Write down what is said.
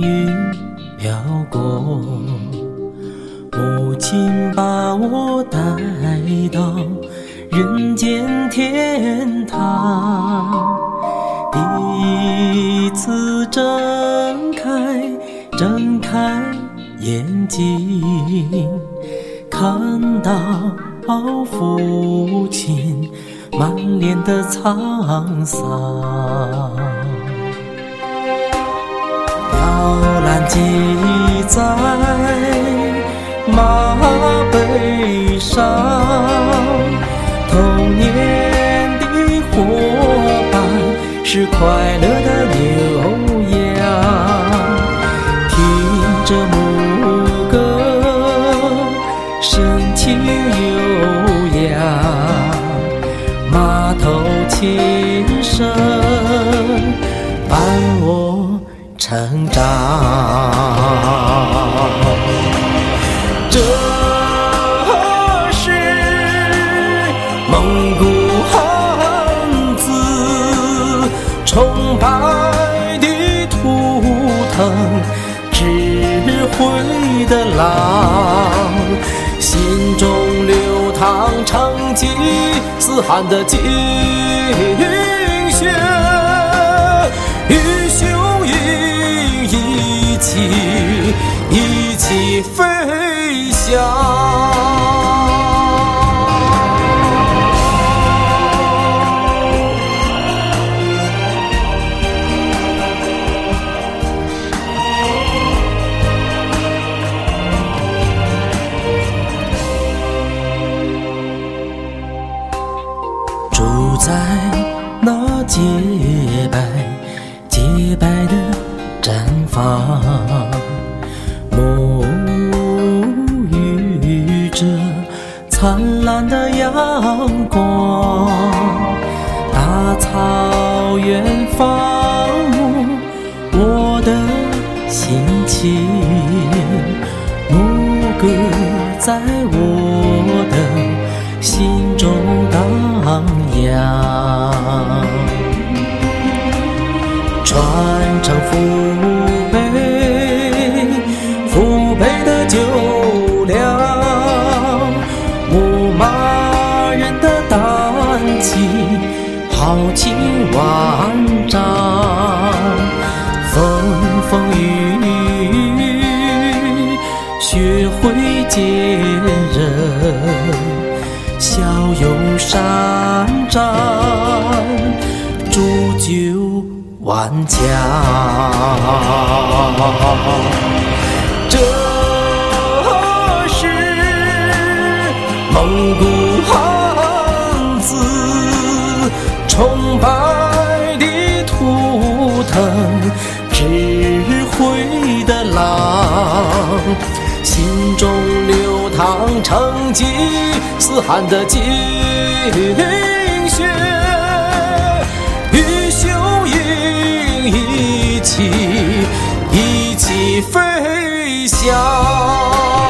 雨飘过，母亲把我带到人间天堂。第一次睁开，睁开眼睛，看到父亲满脸的沧桑。摇篮记在马背上，童年的伙伴是快乐的牛成长，这是蒙古汉子崇拜的图腾，智慧的狼，心中流淌成吉思汗的精。在那洁白、洁白的毡房。沐浴着灿烂的阳光，大草原放牧我的心情，牧歌在我的心中荡漾，传承父辈父辈的酒量，牧马人的胆气。豪情万丈，风风雨雨，学会坚韧，骁勇善顽强。这是蒙古汉子。崇拜的图腾，智慧的狼，心中流淌成吉思汗的精血，一起，一起飞翔。